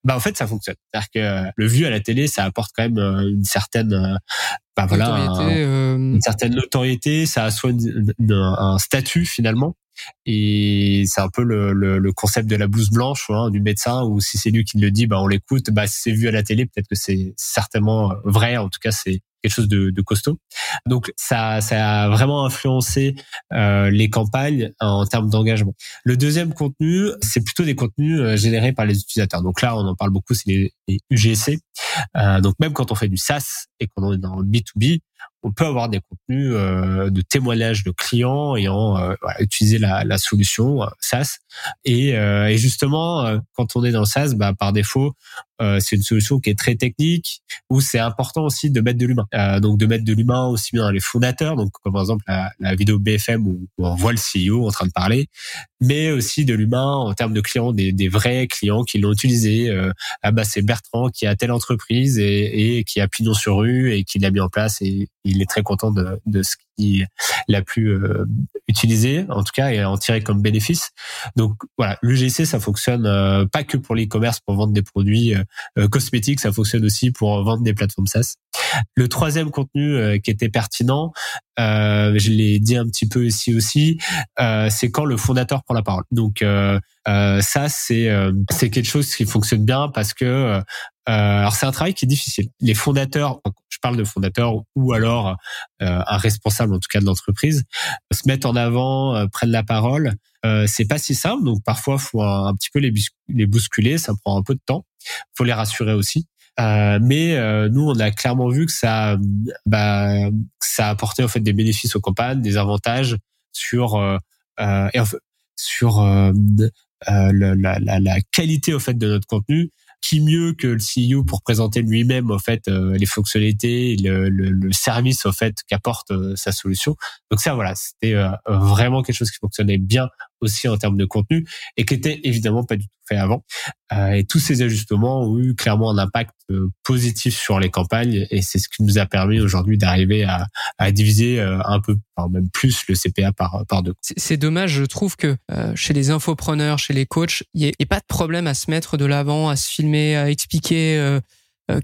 Bah en fait, ça fonctionne. C'est-à-dire que le vu à la télé, ça apporte quand même euh, une certaine euh, bah, voilà, une certaine notoriété, ça a soit un statut finalement. Et c'est un peu le, le, concept de la blouse blanche hein, du médecin, ou si c'est lui qui le dit, bah on l'écoute. Bah c'est vu à la télé, peut-être que c'est certainement vrai. En tout cas, c'est quelque chose de, de, costaud. Donc ça, ça a vraiment influencé euh, les campagnes en termes d'engagement. Le deuxième contenu, c'est plutôt des contenus euh, générés par les utilisateurs. Donc là, on en parle beaucoup, c'est les, les, UGC. Euh, donc même quand on fait du SaaS et qu'on est dans le B2B, on peut avoir des contenus euh, de témoignages de clients ayant euh, utilisé la, la solution euh, SaaS. Et, et justement, quand on est dans SaaS, bah, par défaut, c'est une solution qui est très technique, où c'est important aussi de mettre de l'humain. donc de mettre de l'humain aussi bien les fondateurs, donc comme par exemple la, la vidéo BFM où, on voit le CEO en train de parler, mais aussi de l'humain en termes de clients, des, des vrais clients qui l'ont utilisé. ah bah c'est Bertrand qui a telle entreprise et, et qui a pignon sur rue et qui l'a mis en place et, il est très content de, de ce qu'il a pu euh, utiliser, en tout cas, et en tirer comme bénéfice. Donc voilà, l'UGC, ça fonctionne euh, pas que pour l'e-commerce, pour vendre des produits euh, cosmétiques, ça fonctionne aussi pour vendre des plateformes SaaS. Le troisième contenu qui était pertinent, je l'ai dit un petit peu ici aussi, c'est quand le fondateur prend la parole. Donc ça, c'est c'est quelque chose qui fonctionne bien parce que alors c'est un travail qui est difficile. Les fondateurs, je parle de fondateurs ou alors euh, un responsable en tout cas de l'entreprise, se mettent en avant, euh, prennent la parole. Euh, c'est pas si simple, donc parfois faut un, petit peu les, bousculer, ça prend un peu de temps. Faut les rassurer aussi. Euh, mais euh, nous, on a clairement vu que ça, bah, ça a apporté en fait des bénéfices aux campagnes, des avantages sur euh, et sur la, la, la, qualité au fait de notre contenu qui mieux que le CEO pour présenter lui-même au fait euh, les fonctionnalités, le, le, le, service au fait qu'apporte euh, sa solution. Donc ça voilà, c'était euh, vraiment quelque chose qui fonctionnait bien aussi en termes de contenu et qui était évidemment pas du tout fait avant. Euh, et tous ces ajustements ont eu clairement un impact euh, positif sur les campagnes et c'est ce qui nous a permis aujourd'hui d'arriver à, à, diviser euh, un peu, enfin même plus le CPA par, par deux. C'est dommage, je trouve que chez les infopreneurs, chez les coachs, il n'y a, a, pas de problème à se mettre de l'avant, à se filmer, à expliquer euh,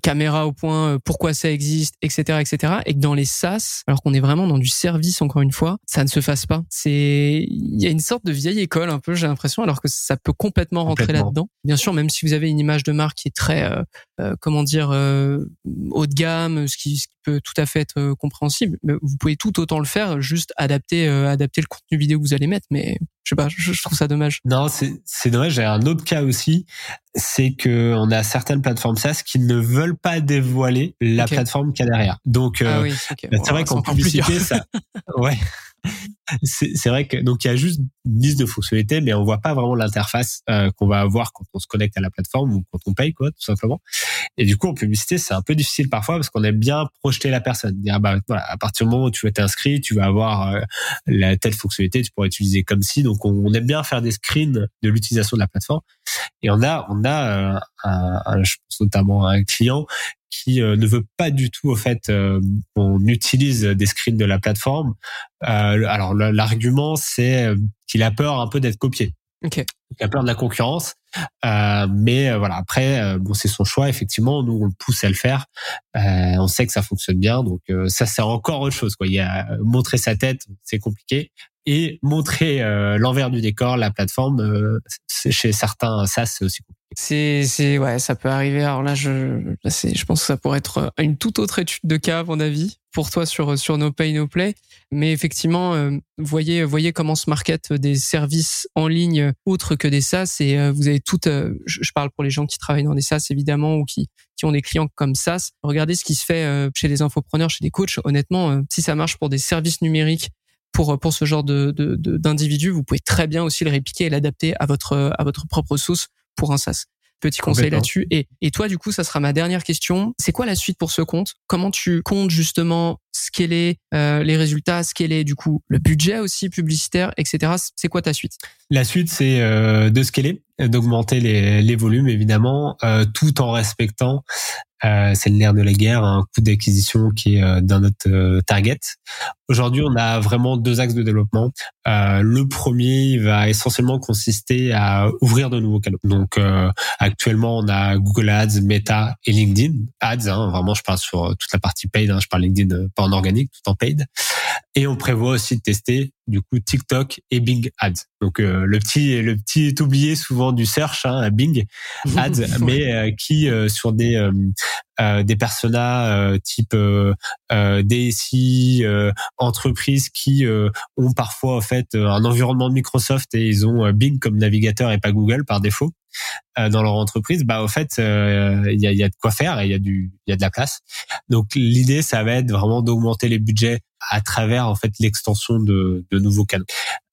caméra au point, euh, pourquoi ça existe, etc., etc. Et que dans les SaaS, alors qu'on est vraiment dans du service encore une fois, ça ne se fasse pas. C'est, il y a une sorte de vieille école un peu, j'ai l'impression, alors que ça peut complètement rentrer là-dedans. Bien sûr, même si vous avez une image de marque qui est très, euh, comment dire, haut de gamme, ce qui, ce qui, peut tout à fait être compréhensible, mais vous pouvez tout autant le faire, juste adapter, adapter le contenu vidéo que vous allez mettre, mais je sais pas, je, trouve ça dommage. Non, c'est dommage. J'ai un autre cas aussi, c'est que on a certaines plateformes SaaS qui ne veulent pas dévoiler la plateforme qu'il y a derrière. Donc, ah euh, bah, c'est vrai qu'en publicité, ça, ouais, c'est vrai que donc il y a juste une liste de fonctionnalités, mais on voit pas vraiment l'interface euh, qu'on va avoir quand on se connecte à la plateforme ou quand on paye, quoi, tout simplement. Et du coup, en publicité, c'est un peu difficile parfois parce qu'on aime bien projeter la personne. Dire bah voilà, à partir du moment où tu vas t'inscrire, tu vas avoir euh, la telle fonctionnalité, tu pourras utiliser comme si. Donc on, aime bien faire des screens de l'utilisation de la plateforme. Et on a on a euh, je pense notamment un client qui euh, ne veut pas du tout au fait euh, qu'on utilise des screens de la plateforme. Alors l'argument c'est qu'il a peur un peu d'être copié. Okay. Il a peur de la concurrence, mais voilà. Après, bon, c'est son choix. Effectivement, nous on le pousse à le faire. on sait que ça fonctionne bien, donc ça c'est encore autre chose. Quoi. Il y a montrer sa tête, c'est compliqué, et montrer l'envers du décor, la plateforme, chez certains, ça c'est aussi compliqué. C'est, c'est, ouais, ça peut arriver. Alors là, je, je pense que ça pourrait être une toute autre étude de cas, à mon avis, pour toi sur sur No Pay No Play. Mais effectivement, euh, voyez voyez comment se market des services en ligne autres que des SaaS. Et euh, vous avez toutes. Euh, je, parle pour les gens qui travaillent dans des SaaS évidemment ou qui qui ont des clients comme SaaS. Regardez ce qui se fait chez les infopreneurs, chez les coachs. Honnêtement, si ça marche pour des services numériques pour pour ce genre de d'individus, vous pouvez très bien aussi le répliquer et l'adapter à votre à votre propre sauce pour un SaaS. Petit conseil là-dessus. Et, et toi, du coup, ça sera ma dernière question. C'est quoi la suite pour ce compte? Comment tu comptes justement scaler euh, les résultats, scaler du coup le budget aussi publicitaire, etc. C'est quoi ta suite? La suite, c'est euh, de scaler, d'augmenter les, les volumes évidemment, euh, tout en respectant c'est le nerf de la guerre, un coût d'acquisition qui est euh, dans notre euh, target. Aujourd'hui, on a vraiment deux axes de développement. le premier va essentiellement consister à ouvrir de nouveaux canaux. Donc, actuellement, on a Google Ads, Meta et LinkedIn Ads. Hein, vraiment, je parle sur toute la partie paid. Hein, je parle LinkedIn pas en organique, tout en paid. Et on prévoit aussi de tester du coup TikTok et Bing Ads. Donc le petit le petit est oublié souvent du search hein, Bing Ads, mais qui sur des euh, des personas euh, type euh, DSI, entreprises qui ont parfois en fait un environnement de Microsoft et ils ont Bing comme navigateur et pas Google par défaut dans leur entreprise, bah au fait il y, a, y, a, de quoi faire et il y a du il y a de la place. Donc l'idée ça va être vraiment d'augmenter les budgets à travers en fait l'extension de, de nouveaux canaux.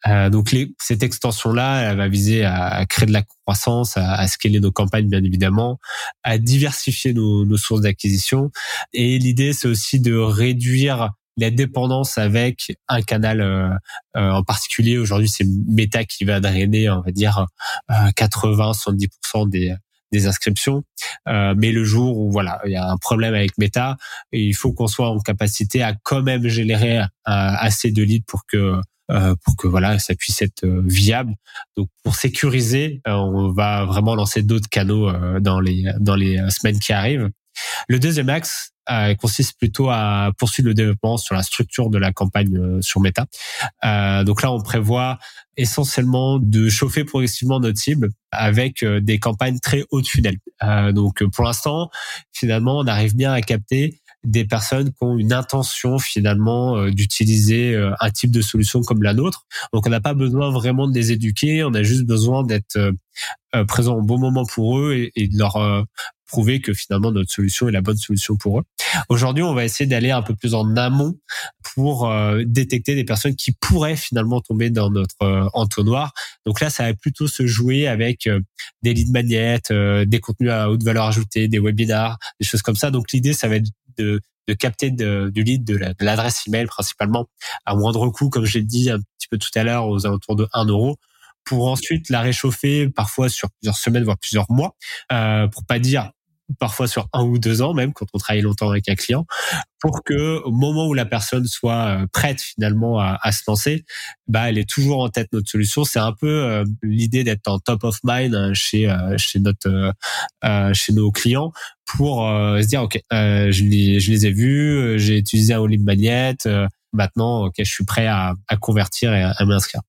Euh, donc les, cette extension-là, elle va viser à, créer de la croissance, à, à, scaler nos campagnes bien évidemment, à diversifier nos, nos sources d'acquisition. Et l'idée, c'est aussi de réduire la dépendance avec un canal euh, euh en particulier. Aujourd'hui, c'est Meta qui va drainer, on va dire, 80-70% euh, des des inscriptions. Euh, mais le jour où voilà, il y a un problème avec Meta, il faut qu'on soit en capacité à quand même générer assez de leads pour que euh, pour que voilà ça puisse être euh, viable. Donc pour sécuriser, euh, on va vraiment lancer d'autres canaux dans les dans les semaines qui arrivent. Le deuxième axe consiste plutôt à poursuivre le développement sur la structure de la campagne sur Meta. donc là, on prévoit essentiellement de chauffer progressivement notre cible avec des campagnes très haut de funnel. donc pour l'instant, finalement, on arrive bien à capter des personnes qui ont une intention finalement euh, d'utiliser euh, un type de solution comme la nôtre. Donc on n'a pas besoin vraiment de les éduquer, on a juste besoin d'être euh, présent au bon moment pour eux et, et de leur prouver que finalement notre solution est la bonne solution pour eux. Aujourd'hui, on va essayer d'aller un peu plus en amont pour détecter des personnes qui pourraient finalement tomber dans notre entonnoir. Donc là, ça va plutôt se jouer avec des lead magnets, des contenus à haute valeur ajoutée, des webinars, des choses comme ça. Donc l'idée, ça va être de, de capter du lead de l'adresse email principalement à moindre coût, comme j'ai dit un petit peu tout à l'heure, aux alentours de 1 euro pour ensuite la réchauffer parfois sur plusieurs semaines voire plusieurs mois euh, pour pas dire parfois sur un ou deux ans même quand on travaille longtemps avec un client pour que au moment où la personne soit euh, prête finalement à, à se lancer bah elle est toujours en tête notre solution. C'est un peu euh, l'idée d'être en top of mind hein, chez euh, chez notre chez nos clients pour se dire ok je les je les ai vus j'ai utilisé un lead magnet maintenant ok je suis prêt à, à convertir et à, à m'inscrire.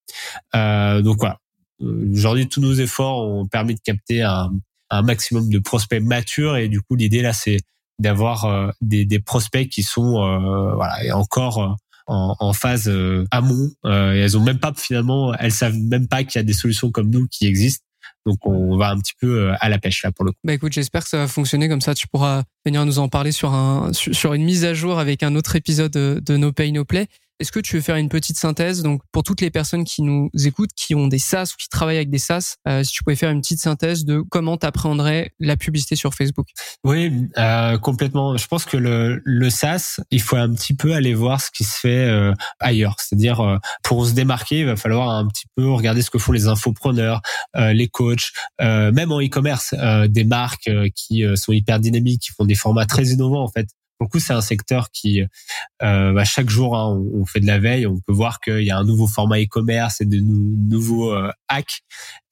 Donc voilà aujourd'hui tous nos efforts ont permis de capter un, un maximum de prospects matures et du coup l'idée là c'est d'avoir euh, des, des, prospects qui sont euh, voilà encore euh, en, en, phase amont et elles ont même pas finalement elles savent même pas qu'il y a des solutions comme nous qui existent donc on va un petit peu à la pêche là pour le coup. Bah écoute, j'espère que ça va fonctionner comme ça. Tu pourras venir nous en parler sur un sur une mise à jour avec un autre épisode de, de No Pay No Play. Est-ce que tu veux faire une petite synthèse donc pour toutes les personnes qui nous écoutent, qui ont des SaaS ou qui travaillent avec des SaaS, euh, si tu pouvais faire une petite synthèse de comment tu appréhenderais la publicité sur Facebook? Oui, euh, complètement. Je pense que le, le SaaS, il faut un petit peu aller voir ce qui se fait euh, ailleurs. C'est-à-dire euh, pour se démarquer, il va falloir un petit peu regarder ce que font les infopreneurs, euh, les coachs, même en e-commerce, des marques qui sont hyper dynamiques, qui font des formats très innovants en fait. Pour coup, c'est un secteur qui, euh, bah, chaque jour, hein, on, fait de la veille, on peut voir qu'il y a un nouveau format e-commerce et de nouveaux euh, hacks.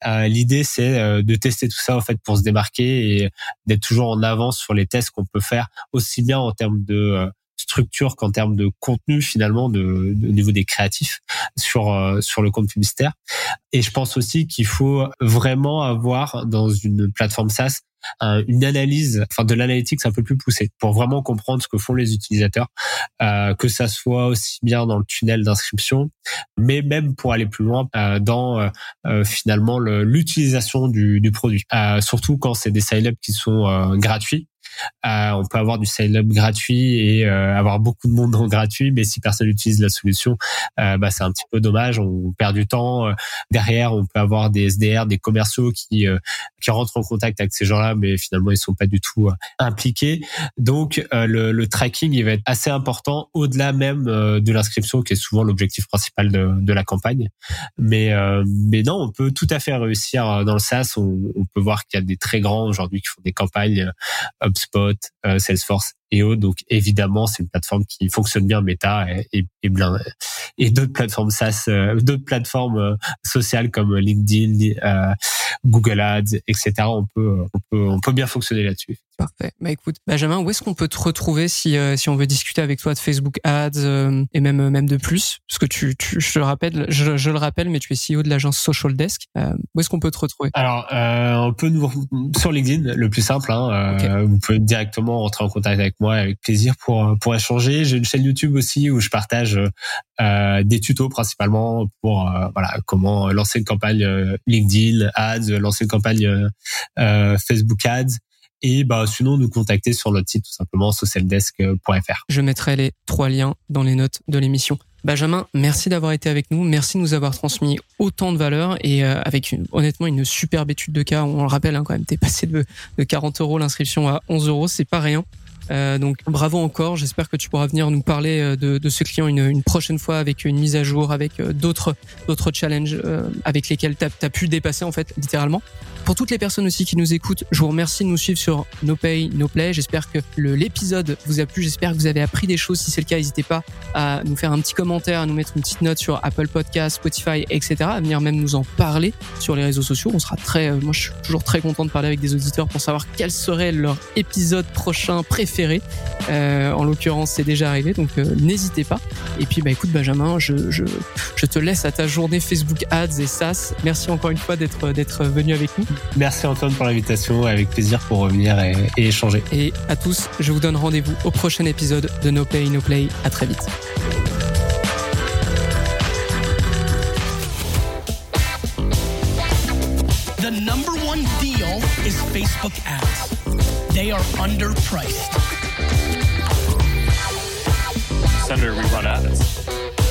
Euh, L'idée, c'est euh, de tester tout ça en fait pour se démarquer et d'être toujours en avance sur les tests qu'on peut faire, aussi bien en termes de euh, structure qu'en termes de contenu finalement de, de, au niveau des créatifs sur sur le compte publicitaire. Et je pense aussi qu'il faut vraiment avoir dans une plateforme SaaS une analyse, enfin de l'analytics un peu plus poussée pour vraiment comprendre ce que font les utilisateurs, euh, que ça soit aussi bien dans le tunnel d'inscription, mais même pour aller plus loin euh, dans euh, euh finalement l'utilisation du, du, produit. Euh, surtout quand c'est des sign-up qui sont euh, gratuits. Euh, on peut avoir du sign-up gratuit et euh, avoir beaucoup de monde en gratuit, mais si personne n'utilise la solution, euh, bah, c'est un petit peu dommage. On perd du temps. Derrière, on peut avoir des SDR, des commerciaux qui qui rentrent en contact avec ces gens-là, mais finalement ils sont pas du tout impliqués. Donc le, le, tracking, il va être assez important au-delà même de l'inscription, qui est souvent l'objectif principal de, de, la campagne. Mais mais non, on peut tout à fait réussir dans le SaaS. On, on peut voir qu'il y a des très grands aujourd'hui qui font des campagnes HubSpot, euh, Salesforce et autres. Donc évidemment, c'est une plateforme qui fonctionne bien Meta et, et, et, d'autres plateformes SaaS, euh, d'autres plateformes euh, sociales comme LinkedIn, euh, Google Ads, etc. On peut, on peut, on peut bien fonctionner là-dessus. Parfait. Bah écoute, Benjamin, où est-ce qu'on peut te retrouver si si on veut discuter avec toi de Facebook Ads et même même de plus? Parce que tu, tu je le rappelle, je, je, le rappelle, mais tu es CEO de l'agence Social Desk. où est-ce qu'on peut te retrouver? Alors, on peut nous sur LinkedIn, le plus simple. Hein, Vous pouvez directement entrer en contact avec moi avec plaisir pour pour échanger. J'ai une chaîne YouTube aussi où je partage euh, des tutos principalement pour euh, voilà comment lancer une campagne euh, LinkedIn Ads, lancer une campagne euh, Facebook Ads et bah sinon nous contacter sur notre site tout simplement socialdesk.fr. Je mettrai les trois liens dans les notes de l'émission. Benjamin, merci d'avoir été avec nous, merci de nous avoir transmis autant de valeur et avec honnêtement une superbe étude de cas. On le rappelle hein, quand même, t'es passé de, de 40 euros l'inscription à 11 euros, c'est pas rien. Euh, donc bravo encore. J'espère que tu pourras venir nous parler euh, de, ce client une, une, prochaine fois avec une mise à jour, avec euh, d'autres d'autres challenges avec lesquels tu as, pu dépasser en fait littéralement. Pour toutes les personnes aussi qui nous écoutent, je vous remercie de nous suivre sur No Pay, No Play. J'espère que l'épisode vous a plu. J'espère que vous avez appris des choses. Si c'est le cas, n'hésitez pas à nous faire un petit commentaire, à nous mettre une petite note sur Apple Podcast, Spotify, etc. À venir même nous en parler sur les réseaux sociaux. On sera très, moi, je suis toujours très content de parler avec des auditeurs pour savoir quel serait leur épisode prochain préféré. Euh, en l'occurrence, c'est déjà arrivé, donc euh, n'hésitez pas. Et puis, bah écoute, Benjamin, je, je, je te laisse à ta journée Facebook Ads et SaaS. Merci encore une fois d'être d'être venu avec nous. Merci Antoine pour l'invitation, avec plaisir pour revenir et, et échanger. Et à tous, je vous donne rendez-vous au prochain épisode de No Pay No Play. À très vite. The number one deal is Facebook ads. They are underpriced. Senator, we run ads.